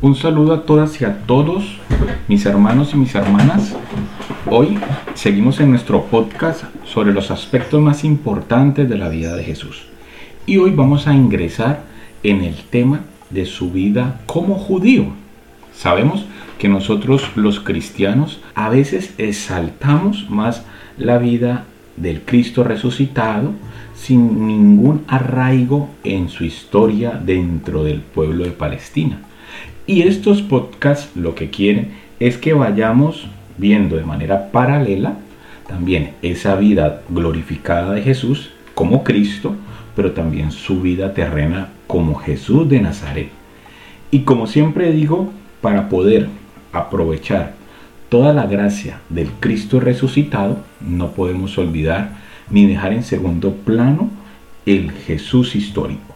Un saludo a todas y a todos, mis hermanos y mis hermanas. Hoy seguimos en nuestro podcast sobre los aspectos más importantes de la vida de Jesús. Y hoy vamos a ingresar en el tema de su vida como judío. Sabemos que nosotros los cristianos a veces exaltamos más la vida del Cristo resucitado sin ningún arraigo en su historia dentro del pueblo de Palestina. Y estos podcasts lo que quieren es que vayamos viendo de manera paralela también esa vida glorificada de Jesús como Cristo, pero también su vida terrena como Jesús de Nazaret. Y como siempre digo, para poder aprovechar toda la gracia del Cristo resucitado, no podemos olvidar ni dejar en segundo plano el Jesús histórico.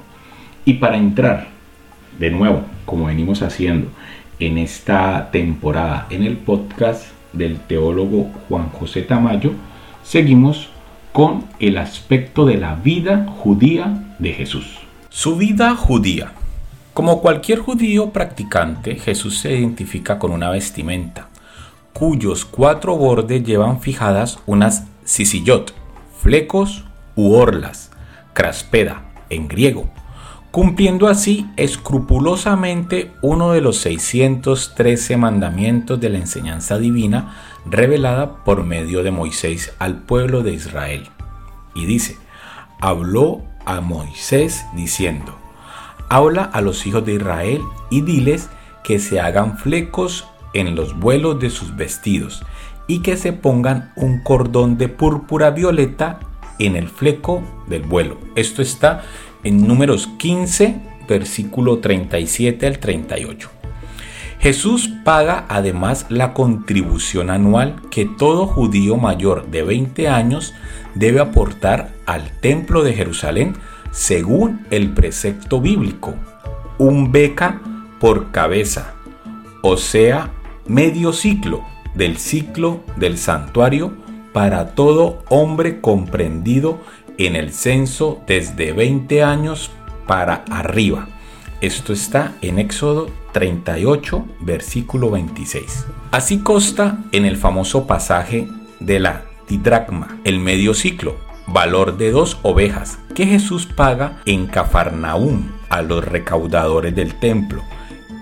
Y para entrar de nuevo, como venimos haciendo en esta temporada en el podcast del teólogo Juan José Tamayo, seguimos con el aspecto de la vida judía de Jesús. Su vida judía. Como cualquier judío practicante, Jesús se identifica con una vestimenta, cuyos cuatro bordes llevan fijadas unas sisillot, flecos u orlas, craspeda en griego, cumpliendo así escrupulosamente uno de los 613 mandamientos de la enseñanza divina revelada por medio de Moisés al pueblo de Israel. Y dice, habló a Moisés diciendo, habla a los hijos de Israel y diles que se hagan flecos en los vuelos de sus vestidos y que se pongan un cordón de púrpura violeta en el fleco del vuelo. Esto está en números 15, versículo 37 al 38. Jesús paga además la contribución anual que todo judío mayor de 20 años debe aportar al templo de Jerusalén según el precepto bíblico, un beca por cabeza, o sea, medio ciclo del ciclo del santuario para todo hombre comprendido en el censo desde 20 años para arriba. Esto está en Éxodo 38, versículo 26. Así consta en el famoso pasaje de la tidracma, el medio ciclo, valor de dos ovejas, que Jesús paga en Cafarnaúm a los recaudadores del templo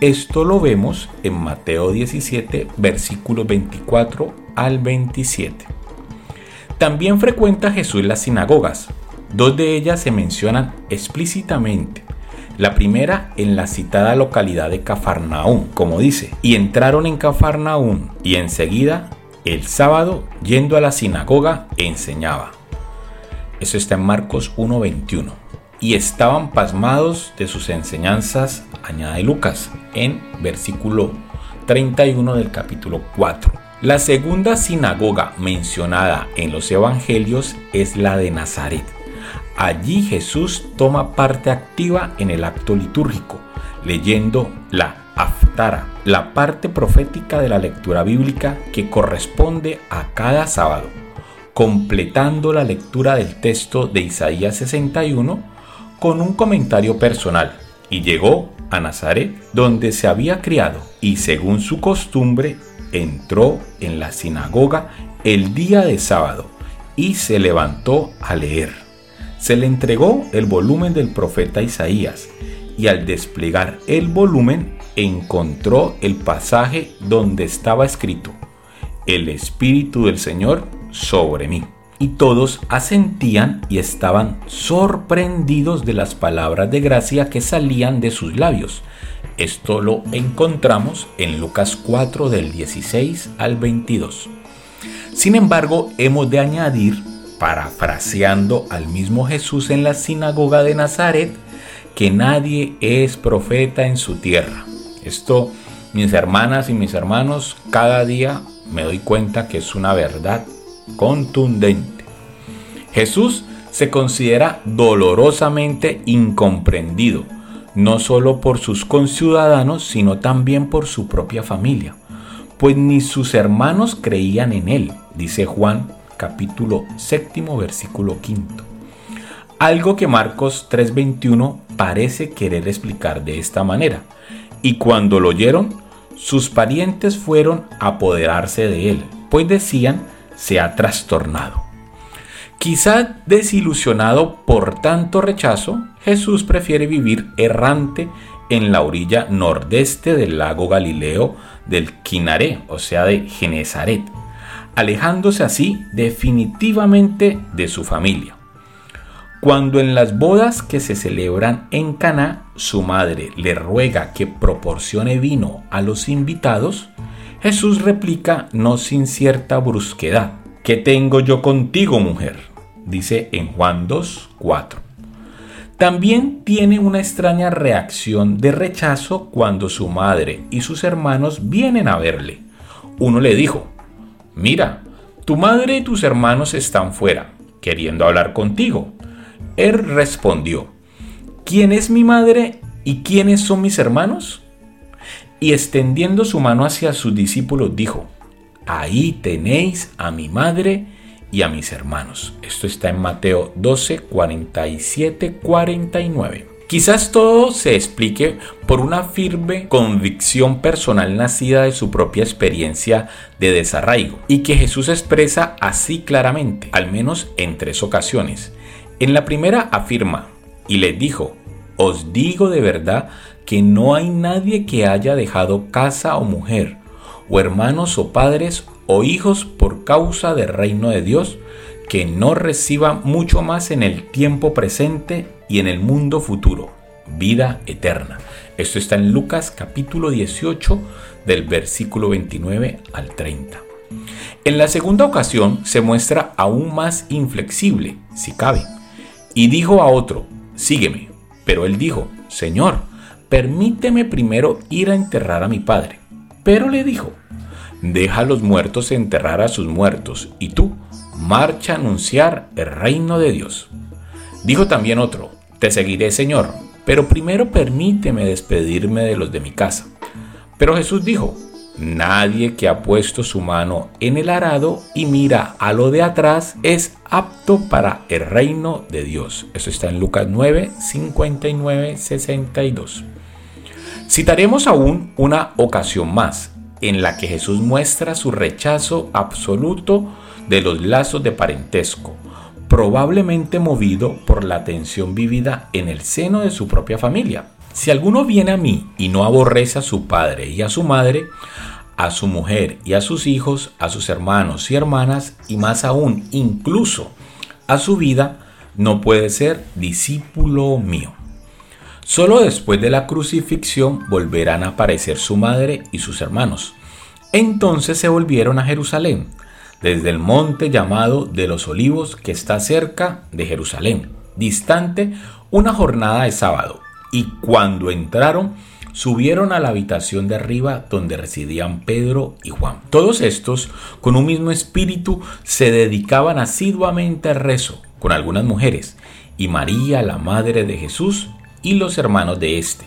esto lo vemos en Mateo 17, versículos 24 al 27. También frecuenta Jesús las sinagogas. Dos de ellas se mencionan explícitamente. La primera en la citada localidad de Cafarnaún, como dice, y entraron en Cafarnaún y enseguida, el sábado, yendo a la sinagoga, enseñaba. Eso está en Marcos 1.21 y estaban pasmados de sus enseñanzas, añade Lucas, en versículo 31 del capítulo 4. La segunda sinagoga mencionada en los evangelios es la de Nazaret. Allí Jesús toma parte activa en el acto litúrgico, leyendo la Aftara, la parte profética de la lectura bíblica que corresponde a cada sábado, completando la lectura del texto de Isaías 61 con un comentario personal y llegó a Nazaret, donde se había criado, y según su costumbre, entró en la sinagoga el día de sábado y se levantó a leer. Se le entregó el volumen del profeta Isaías y al desplegar el volumen encontró el pasaje donde estaba escrito, El Espíritu del Señor sobre mí y todos asentían y estaban sorprendidos de las palabras de gracia que salían de sus labios. Esto lo encontramos en Lucas 4 del 16 al 22. Sin embargo, hemos de añadir, parafraseando al mismo Jesús en la sinagoga de Nazaret, que nadie es profeta en su tierra. Esto, mis hermanas y mis hermanos, cada día me doy cuenta que es una verdad contundente. Jesús se considera dolorosamente incomprendido, no solo por sus conciudadanos, sino también por su propia familia, pues ni sus hermanos creían en él, dice Juan capítulo séptimo versículo quinto. Algo que Marcos 3:21 parece querer explicar de esta manera. Y cuando lo oyeron, sus parientes fueron a apoderarse de él, pues decían, se ha trastornado. Quizá desilusionado por tanto rechazo, Jesús prefiere vivir errante en la orilla nordeste del lago Galileo del Quinaré, o sea, de Genezaret, alejándose así definitivamente de su familia. Cuando en las bodas que se celebran en Caná, su madre le ruega que proporcione vino a los invitados, Jesús replica no sin cierta brusquedad: ¿Qué tengo yo contigo, mujer? Dice en Juan 2, 4. También tiene una extraña reacción de rechazo cuando su madre y sus hermanos vienen a verle. Uno le dijo, mira, tu madre y tus hermanos están fuera, queriendo hablar contigo. Él respondió, ¿quién es mi madre y quiénes son mis hermanos? Y extendiendo su mano hacia sus discípulos dijo, ahí tenéis a mi madre y a mis hermanos. Esto está en Mateo 12, 47, 49. Quizás todo se explique por una firme convicción personal nacida de su propia experiencia de desarraigo y que Jesús expresa así claramente, al menos en tres ocasiones. En la primera afirma, y les dijo, os digo de verdad que no hay nadie que haya dejado casa o mujer, o hermanos o padres o hijos por causa del reino de Dios, que no reciba mucho más en el tiempo presente y en el mundo futuro, vida eterna. Esto está en Lucas capítulo 18 del versículo 29 al 30. En la segunda ocasión se muestra aún más inflexible, si cabe y dijo a otro, sígueme. Pero él dijo, Señor, permíteme primero ir a enterrar a mi padre. Pero le dijo, deja a los muertos enterrar a sus muertos, y tú, marcha a anunciar el reino de Dios. Dijo también otro, te seguiré, Señor, pero primero permíteme despedirme de los de mi casa. Pero Jesús dijo, Nadie que ha puesto su mano en el arado y mira a lo de atrás es apto para el reino de Dios. Eso está en Lucas 9, 59, 62. Citaremos aún una ocasión más en la que Jesús muestra su rechazo absoluto de los lazos de parentesco, probablemente movido por la tensión vivida en el seno de su propia familia. Si alguno viene a mí y no aborrece a su padre y a su madre, a su mujer y a sus hijos, a sus hermanos y hermanas, y más aún, incluso a su vida, no puede ser discípulo mío. Solo después de la crucifixión volverán a aparecer su madre y sus hermanos. Entonces se volvieron a Jerusalén, desde el monte llamado de los olivos que está cerca de Jerusalén, distante una jornada de sábado. Y cuando entraron, subieron a la habitación de arriba donde residían Pedro y Juan. Todos estos, con un mismo espíritu, se dedicaban asiduamente al rezo con algunas mujeres, y María, la madre de Jesús, y los hermanos de éste.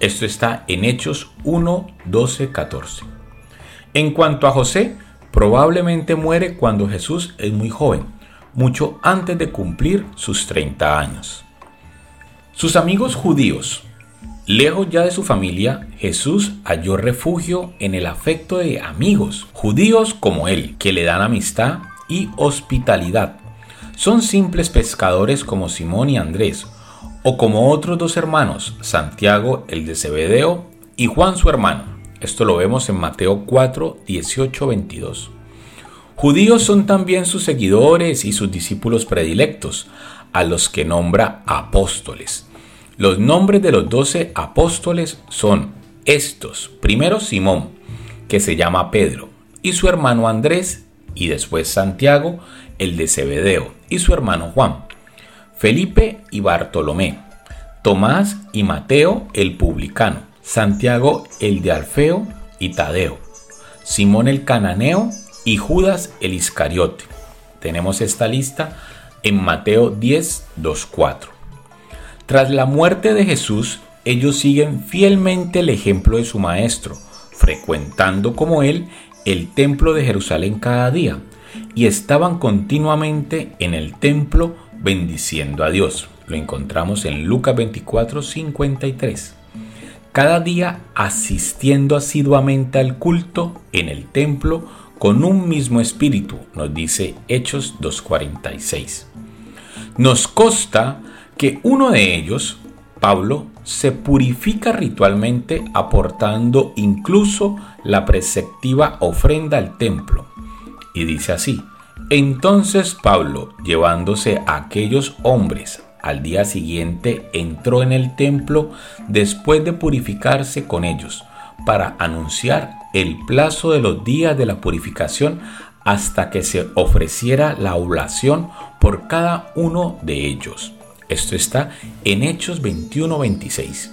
Esto está en Hechos 1, 12, 14. En cuanto a José, probablemente muere cuando Jesús es muy joven, mucho antes de cumplir sus 30 años. Sus amigos judíos, Lejos ya de su familia, Jesús halló refugio en el afecto de amigos, judíos como él, que le dan amistad y hospitalidad. Son simples pescadores como Simón y Andrés, o como otros dos hermanos, Santiago el de Zebedeo y Juan su hermano. Esto lo vemos en Mateo 4, 18, 22. Judíos son también sus seguidores y sus discípulos predilectos, a los que nombra apóstoles. Los nombres de los doce apóstoles son estos. Primero Simón, que se llama Pedro, y su hermano Andrés, y después Santiago, el de Zebedeo, y su hermano Juan. Felipe y Bartolomé. Tomás y Mateo, el publicano. Santiago, el de Alfeo y Tadeo. Simón el cananeo y Judas el Iscariote. Tenemos esta lista en Mateo 10, 2, 4. Tras la muerte de Jesús, ellos siguen fielmente el ejemplo de su Maestro, frecuentando como él el templo de Jerusalén cada día, y estaban continuamente en el templo bendiciendo a Dios. Lo encontramos en Lucas 24, 53. cada día asistiendo asiduamente al culto en el templo con un mismo espíritu, nos dice Hechos 2.46. Nos consta que uno de ellos, Pablo, se purifica ritualmente aportando incluso la preceptiva ofrenda al templo. Y dice así, entonces Pablo, llevándose a aquellos hombres al día siguiente, entró en el templo después de purificarse con ellos, para anunciar el plazo de los días de la purificación hasta que se ofreciera la oblación por cada uno de ellos. Esto está en Hechos 21-26.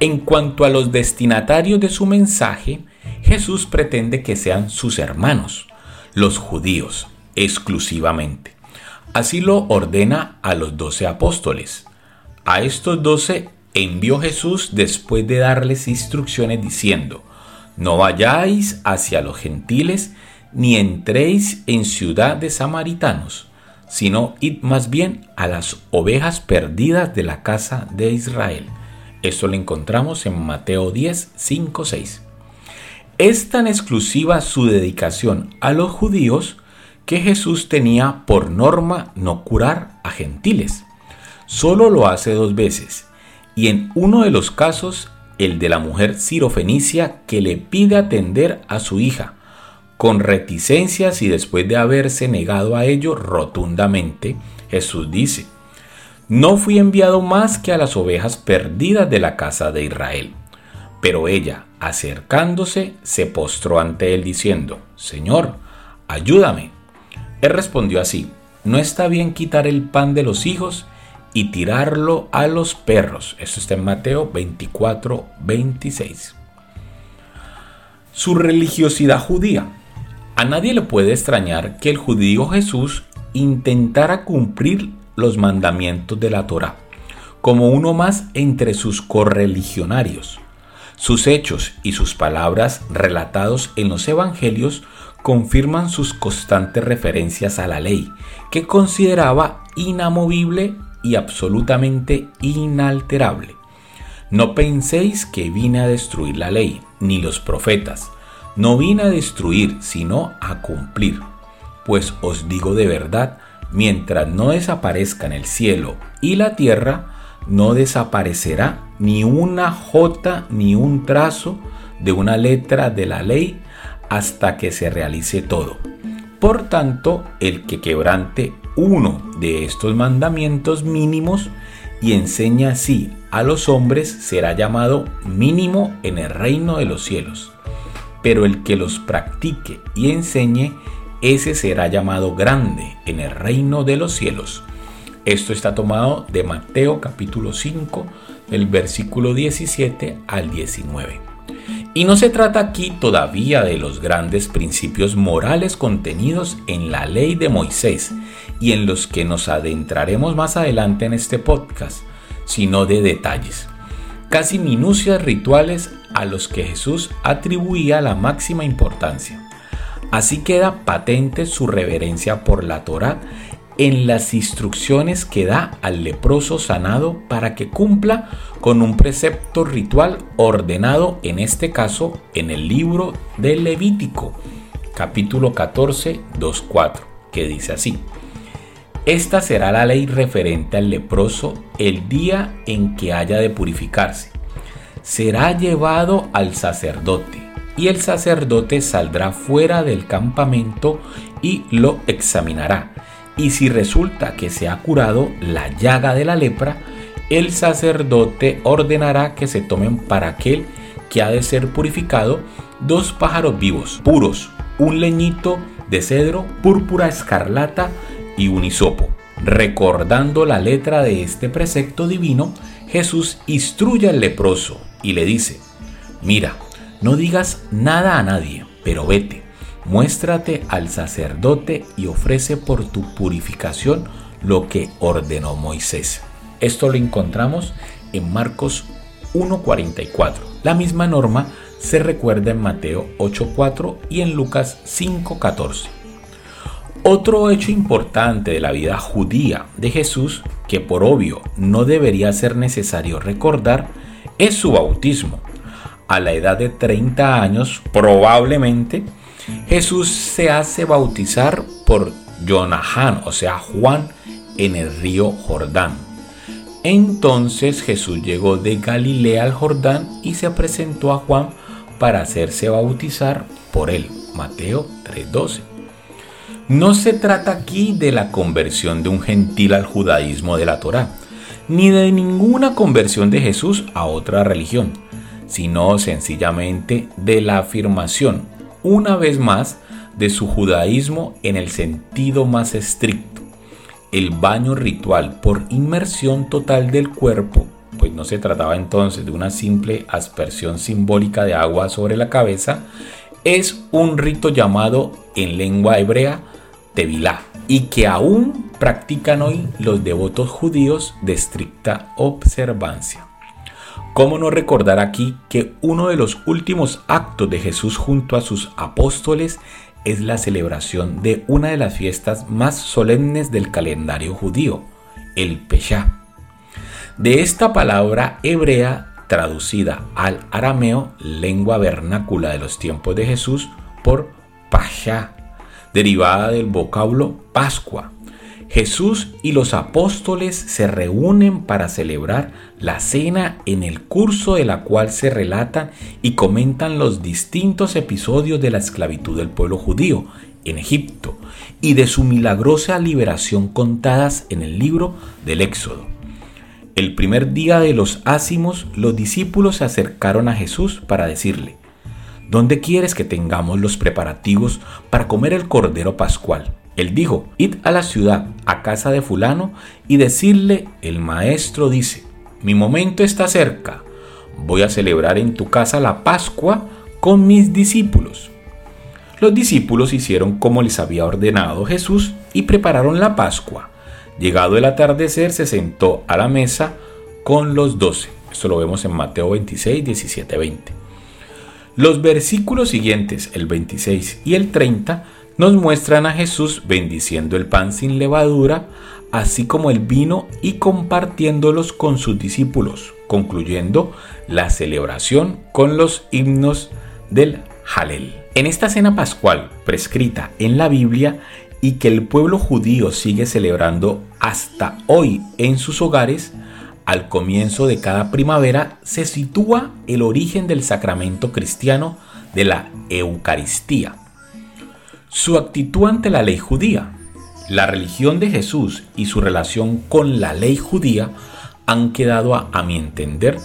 En cuanto a los destinatarios de su mensaje, Jesús pretende que sean sus hermanos, los judíos, exclusivamente. Así lo ordena a los doce apóstoles. A estos doce envió Jesús después de darles instrucciones diciendo, no vayáis hacia los gentiles, ni entréis en ciudad de samaritanos, sino id más bien a las ovejas perdidas de la casa de Israel. Esto lo encontramos en Mateo 10, 5, 6. Es tan exclusiva su dedicación a los judíos que Jesús tenía por norma no curar a gentiles. Solo lo hace dos veces, y en uno de los casos, el de la mujer sirofenicia que le pide atender a su hija, con reticencias y después de haberse negado a ello rotundamente, Jesús dice, No fui enviado más que a las ovejas perdidas de la casa de Israel. Pero ella, acercándose, se postró ante él diciendo, Señor, ayúdame. Él respondió así, no está bien quitar el pan de los hijos y tirarlo a los perros. Esto está en Mateo 24, 26. Su religiosidad judía. A nadie le puede extrañar que el judío Jesús intentara cumplir los mandamientos de la Torá, como uno más entre sus correligionarios. Sus hechos y sus palabras relatados en los evangelios confirman sus constantes referencias a la ley, que consideraba inamovible y absolutamente inalterable. No penséis que vine a destruir la ley, ni los profetas. No vine a destruir, sino a cumplir. Pues os digo de verdad, mientras no desaparezcan el cielo y la tierra, no desaparecerá ni una jota ni un trazo de una letra de la ley hasta que se realice todo. Por tanto, el que quebrante uno de estos mandamientos mínimos y enseña así a los hombres será llamado mínimo en el reino de los cielos. Pero el que los practique y enseñe, ese será llamado grande en el reino de los cielos. Esto está tomado de Mateo capítulo 5, del versículo 17 al 19. Y no se trata aquí todavía de los grandes principios morales contenidos en la ley de Moisés y en los que nos adentraremos más adelante en este podcast, sino de detalles, casi minucias rituales a los que Jesús atribuía la máxima importancia. Así queda patente su reverencia por la Torá en las instrucciones que da al leproso sanado para que cumpla con un precepto ritual ordenado en este caso en el libro de Levítico, capítulo 14, 2.4, que dice así. Esta será la ley referente al leproso el día en que haya de purificarse. Será llevado al sacerdote y el sacerdote saldrá fuera del campamento y lo examinará y si resulta que se ha curado la llaga de la lepra, el sacerdote ordenará que se tomen para aquel que ha de ser purificado dos pájaros vivos, puros, un leñito de cedro, púrpura escarlata y un hisopo. Recordando la letra de este precepto divino, Jesús instruye al leproso y le dice, mira, no digas nada a nadie, pero vete muéstrate al sacerdote y ofrece por tu purificación lo que ordenó Moisés. Esto lo encontramos en Marcos 1.44. La misma norma se recuerda en Mateo 8.4 y en Lucas 5.14. Otro hecho importante de la vida judía de Jesús, que por obvio no debería ser necesario recordar, es su bautismo. A la edad de 30 años, probablemente, Jesús se hace bautizar por Jonahán, o sea, Juan, en el río Jordán. Entonces Jesús llegó de Galilea al Jordán y se presentó a Juan para hacerse bautizar por él. Mateo 3:12. No se trata aquí de la conversión de un gentil al judaísmo de la Torá, ni de ninguna conversión de Jesús a otra religión, sino sencillamente de la afirmación, una vez más, de su judaísmo en el sentido más estricto. El baño ritual por inmersión total del cuerpo, pues no se trataba entonces de una simple aspersión simbólica de agua sobre la cabeza, es un rito llamado en lengua hebrea Tevilá y que aún practican hoy los devotos judíos de estricta observancia. ¿Cómo no recordar aquí que uno de los últimos actos de Jesús junto a sus apóstoles es la celebración de una de las fiestas más solemnes del calendario judío, el Pesha. De esta palabra hebrea traducida al arameo, lengua vernácula de los tiempos de Jesús, por Pasha, derivada del vocablo Pascua. Jesús y los apóstoles se reúnen para celebrar la cena en el curso de la cual se relatan y comentan los distintos episodios de la esclavitud del pueblo judío en Egipto y de su milagrosa liberación contadas en el libro del Éxodo. El primer día de los ácimos, los discípulos se acercaron a Jesús para decirle, ¿Dónde quieres que tengamos los preparativos para comer el cordero pascual? Él dijo, id a la ciudad, a casa de fulano, y decirle, el maestro dice, mi momento está cerca, voy a celebrar en tu casa la Pascua con mis discípulos. Los discípulos hicieron como les había ordenado Jesús y prepararon la Pascua. Llegado el atardecer se sentó a la mesa con los doce. Esto lo vemos en Mateo 26, 17, 20. Los versículos siguientes, el 26 y el 30, nos muestran a Jesús bendiciendo el pan sin levadura, así como el vino y compartiéndolos con sus discípulos, concluyendo la celebración con los himnos del Halel. En esta cena pascual prescrita en la Biblia y que el pueblo judío sigue celebrando hasta hoy en sus hogares, al comienzo de cada primavera se sitúa el origen del sacramento cristiano de la Eucaristía. Su actitud ante la ley judía, la religión de Jesús y su relación con la ley judía han quedado, a, mi entender,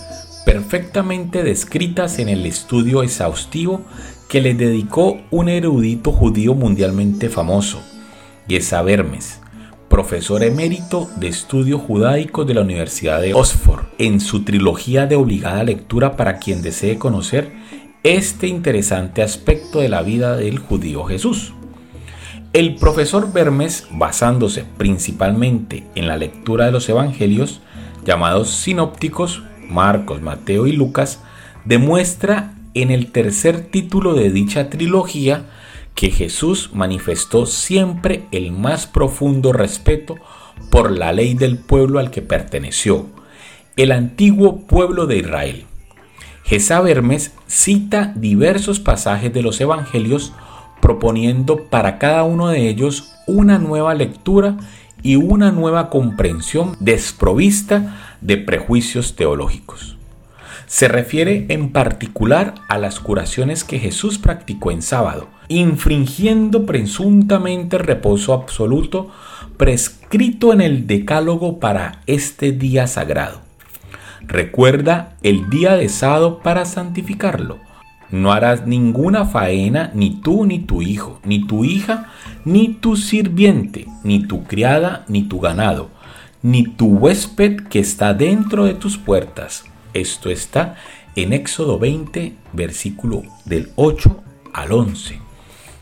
perfectamente descritas en el estudio exhaustivo que le dedicó un erudito judío mundialmente famoso, Yesa Bermes, profesor emérito de estudios judaicos de la Universidad de Oxford, en su trilogía de obligada lectura para quien desee conocer este interesante aspecto de la vida del judío Jesús. El profesor Bermes, basándose principalmente en la lectura de los evangelios, llamados sinópticos, Marcos, Mateo y Lucas, demuestra en el tercer título de dicha trilogía que Jesús manifestó siempre el más profundo respeto por la ley del pueblo al que perteneció, el antiguo pueblo de Israel. Jesús Hermes cita diversos pasajes de los evangelios proponiendo para cada uno de ellos una nueva lectura y una nueva comprensión desprovista de prejuicios teológicos. Se refiere en particular a las curaciones que Jesús practicó en sábado, infringiendo presuntamente reposo absoluto prescrito en el decálogo para este día sagrado. Recuerda el día de sábado para santificarlo. No harás ninguna faena, ni tú, ni tu hijo, ni tu hija, ni tu sirviente, ni tu criada, ni tu ganado, ni tu huésped que está dentro de tus puertas esto está en Éxodo 20, versículo del 8 al 11.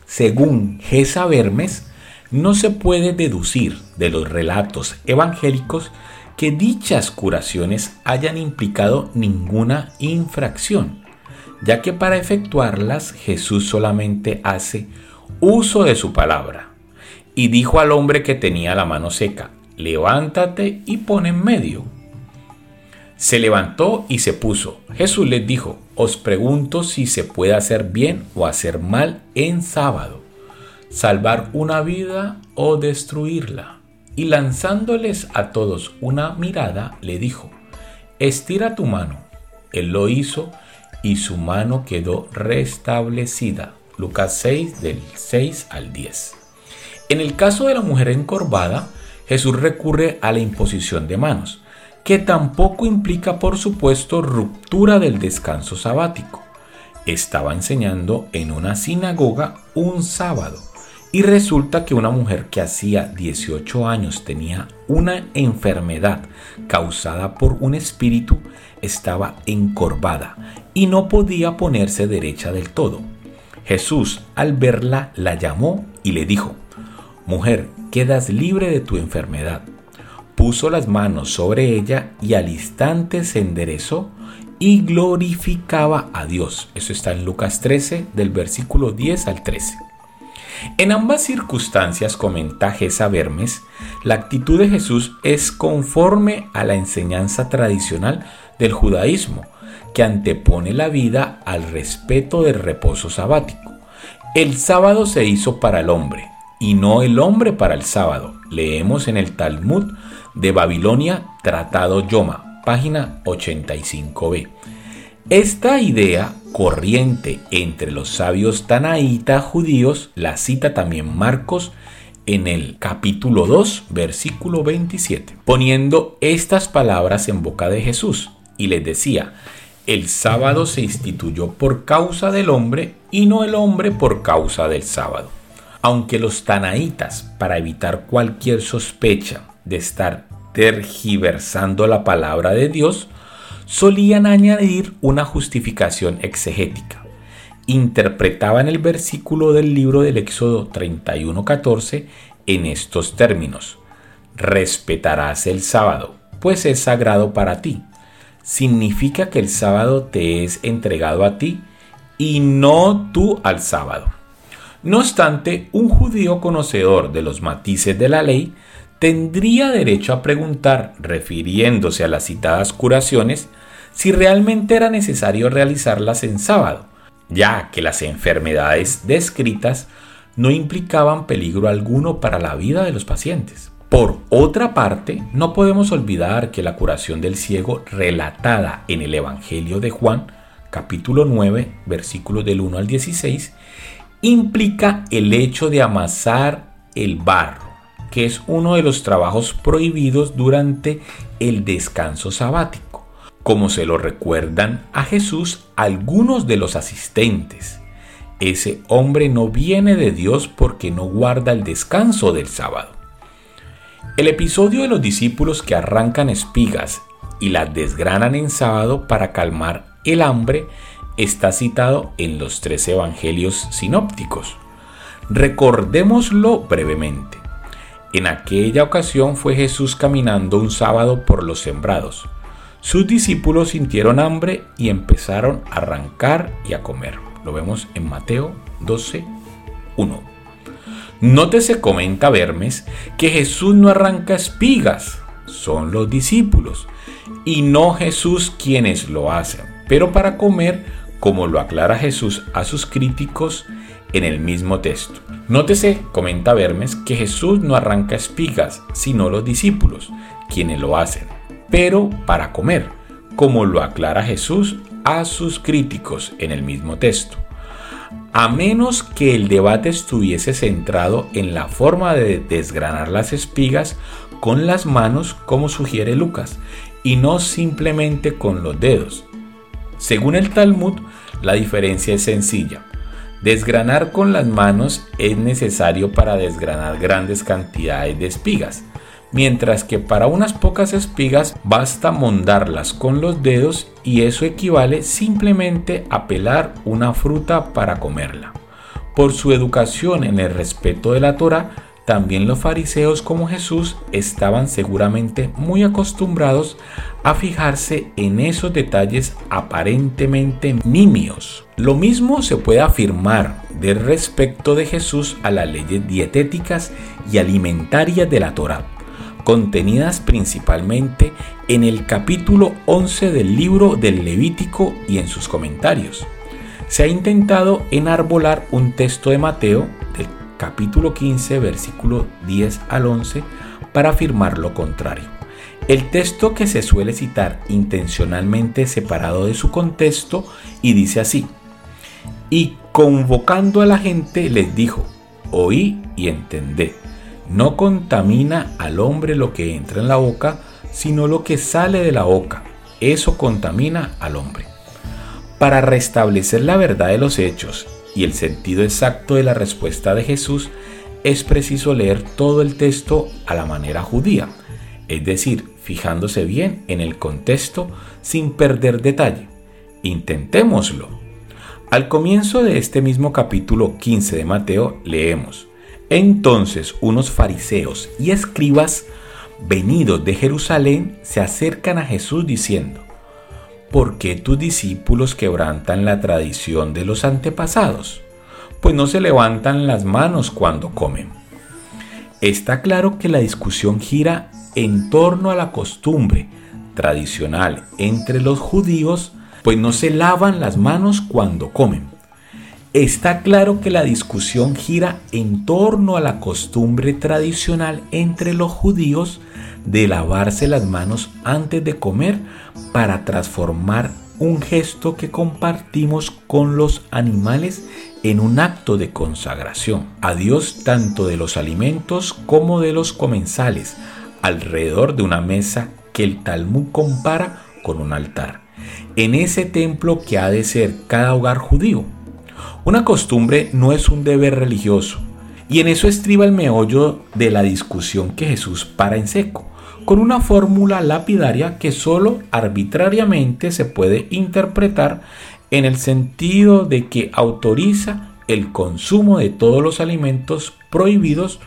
Según Gesa Bermes, no se puede deducir de los relatos evangélicos que dichas curaciones hayan implicado ninguna infracción, ya que para efectuarlas Jesús solamente hace uso de su palabra. Y dijo al hombre que tenía la mano seca, levántate y pon en medio Se levantó y se puso. Jesús les dijo, os pregunto si se puede hacer bien o hacer mal en sábado, salvar una vida o destruirla. Y lanzándoles a todos una mirada, le dijo, estira tu mano. Él lo hizo y su mano quedó restablecida. Lucas 6 del 6 al 10. En el caso de la mujer encorvada, Jesús recurre a la imposición de manos que tampoco implica por supuesto ruptura del descanso sabático. Estaba enseñando en una sinagoga un sábado y resulta que una mujer que hacía 18 años tenía una enfermedad causada por un espíritu estaba encorvada y no podía ponerse derecha del todo. Jesús al verla la llamó y le dijo, Mujer, quedas libre de tu enfermedad puso las manos sobre ella y al instante se enderezó y glorificaba a Dios. Eso está en Lucas 13 del versículo 10 al 13. En ambas circunstancias, comenta Gesa Vermes, la actitud de Jesús es conforme a la enseñanza tradicional del judaísmo, que antepone la vida al respeto del reposo sabático. El sábado se hizo para el hombre y no el hombre para el sábado. Leemos en el Talmud de Babilonia, Tratado Yoma, página 85b. Esta idea corriente entre los sabios tanaíta judíos la cita también Marcos en el capítulo 2, versículo 27, poniendo estas palabras en boca de Jesús y les decía, el sábado se instituyó por causa del hombre y no el hombre por causa del sábado. Aunque los tanaítas, para evitar cualquier sospecha de estar tergiversando la palabra de Dios, solían añadir una justificación exegética. Interpretaban el versículo del libro del Éxodo 31:14 en estos términos: Respetarás el sábado, pues es sagrado para ti. Significa que el sábado te es entregado a ti y no tú al sábado. No obstante, un judío conocedor de los matices de la ley tendría derecho a preguntar, refiriéndose a las citadas curaciones, si realmente era necesario realizarlas en sábado, ya que las enfermedades descritas no implicaban peligro alguno para la vida de los pacientes. Por otra parte, no podemos olvidar que la curación del ciego relatada en el Evangelio de Juan, capítulo 9, versículos del 1 al 16, implica el hecho de amasar el barro que es uno de los trabajos prohibidos durante el descanso sabático, como se lo recuerdan a Jesús algunos de los asistentes. Ese hombre no viene de Dios porque no guarda el descanso del sábado. El episodio de los discípulos que arrancan espigas y las desgranan en sábado para calmar el hambre está citado en los tres evangelios sinópticos. Recordémoslo brevemente. En aquella ocasión fue Jesús caminando un sábado por los sembrados. Sus discípulos sintieron hambre y empezaron a arrancar y a comer. Lo vemos en Mateo 12, 1. Nótese, comenta Vermes, que Jesús no arranca espigas, son los discípulos, y no Jesús quienes lo hacen. Pero para comer, como lo aclara Jesús a sus críticos, en el mismo texto. Nótese, comenta Vermes, que Jesús no arranca espigas, sino los discípulos, quienes lo hacen, pero para comer, como lo aclara Jesús a sus críticos en el mismo texto. A menos que el debate estuviese centrado en la forma de desgranar las espigas con las manos, como sugiere Lucas, y no simplemente con los dedos. Según el Talmud, la diferencia es sencilla. Desgranar con las manos es necesario para desgranar grandes cantidades de espigas, mientras que para unas pocas espigas basta mondarlas con los dedos y eso equivale simplemente a pelar una fruta para comerla. Por su educación en el respeto de la Torah, también los fariseos como Jesús estaban seguramente muy acostumbrados a fijarse en esos detalles aparentemente nimios. Lo mismo se puede afirmar del respecto de Jesús a las leyes dietéticas y alimentarias de la Torah. contenidas principalmente en el capítulo 11 del libro del Levítico y en sus comentarios. Se ha intentado enarbolar un texto de Mateo del capítulo 15, versículo 10 al 11, para afirmar lo contrario. El texto que se suele citar intencionalmente separado de su contexto y dice así, y convocando a la gente les dijo, oí y entendé, no contamina al hombre lo que entra en la boca, sino lo que sale de la boca, eso contamina al hombre. Para restablecer la verdad de los hechos y el sentido exacto de la respuesta de Jesús, es preciso leer todo el texto a la manera judía, es decir, fijándose bien en el contexto sin perder detalle. Intentémoslo. Al comienzo de este mismo capítulo 15 de Mateo leemos, entonces unos fariseos y escribas venidos de Jerusalén se acercan a Jesús diciendo, ¿por qué tus discípulos quebrantan la tradición de los antepasados? Pues no se levantan las manos cuando comen. Está claro que la discusión gira en torno a la costumbre tradicional entre los judíos, pues no se lavan las manos cuando comen. Está claro que la discusión gira en torno a la costumbre tradicional entre los judíos de lavarse las manos antes de comer para transformar un gesto que compartimos con los animales en un acto de consagración a Dios tanto de los alimentos como de los comensales alrededor de una mesa que el Talmud compara con un altar, en ese templo que ha de ser cada hogar judío. Una costumbre no es un deber religioso, y en eso estriba el meollo de la discusión que Jesús para en seco con una fórmula lapidaria que solo arbitrariamente se puede interpretar en el sentido de que autoriza el consumo de todos los alimentos prohibidos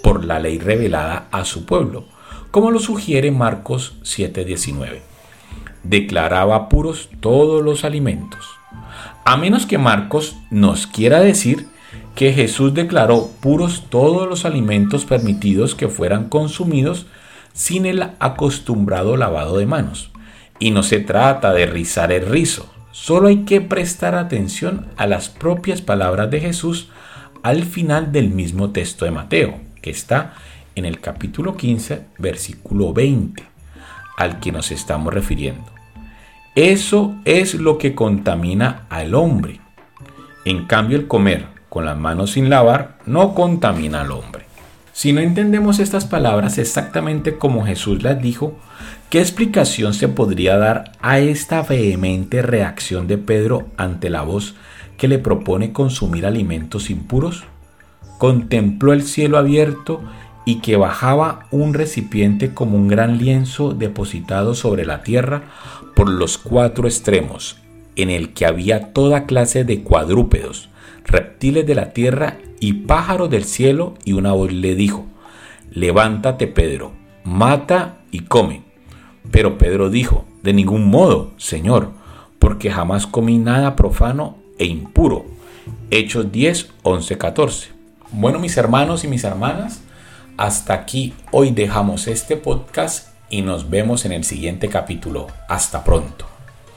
por la ley revelada a su pueblo, como lo sugiere Marcos 7:19. Declaraba puros todos los alimentos. A menos que Marcos nos quiera decir que Jesús declaró puros todos los alimentos permitidos que fueran consumidos sin el acostumbrado lavado de manos. Y no se trata de rizar el rizo, solo hay que prestar atención a las propias palabras de Jesús al final del mismo texto de Mateo, que está en el capítulo 15, versículo 20, al que nos estamos refiriendo. Eso es lo que contamina al hombre. En cambio, el comer con las manos sin lavar no contamina al hombre. Si no entendemos estas palabras exactamente como Jesús las dijo, ¿qué explicación se podría dar a esta vehemente reacción de Pedro ante la voz que le propone consumir alimentos impuros? Contempló el cielo abierto y que bajaba un recipiente como un gran lienzo depositado sobre la tierra por los cuatro extremos, en el que había toda clase de cuadrúpedos, reptiles de la tierra y pájaros del cielo, y una voz le dijo, levántate Pedro, mata y come. Pero Pedro dijo, de ningún modo, Señor, porque jamás comí nada profano e impuro. Hechos 10, 11, 14. Bueno, mis hermanos y mis hermanas, hasta aquí hoy dejamos este podcast y nos vemos en el siguiente capítulo. Hasta pronto.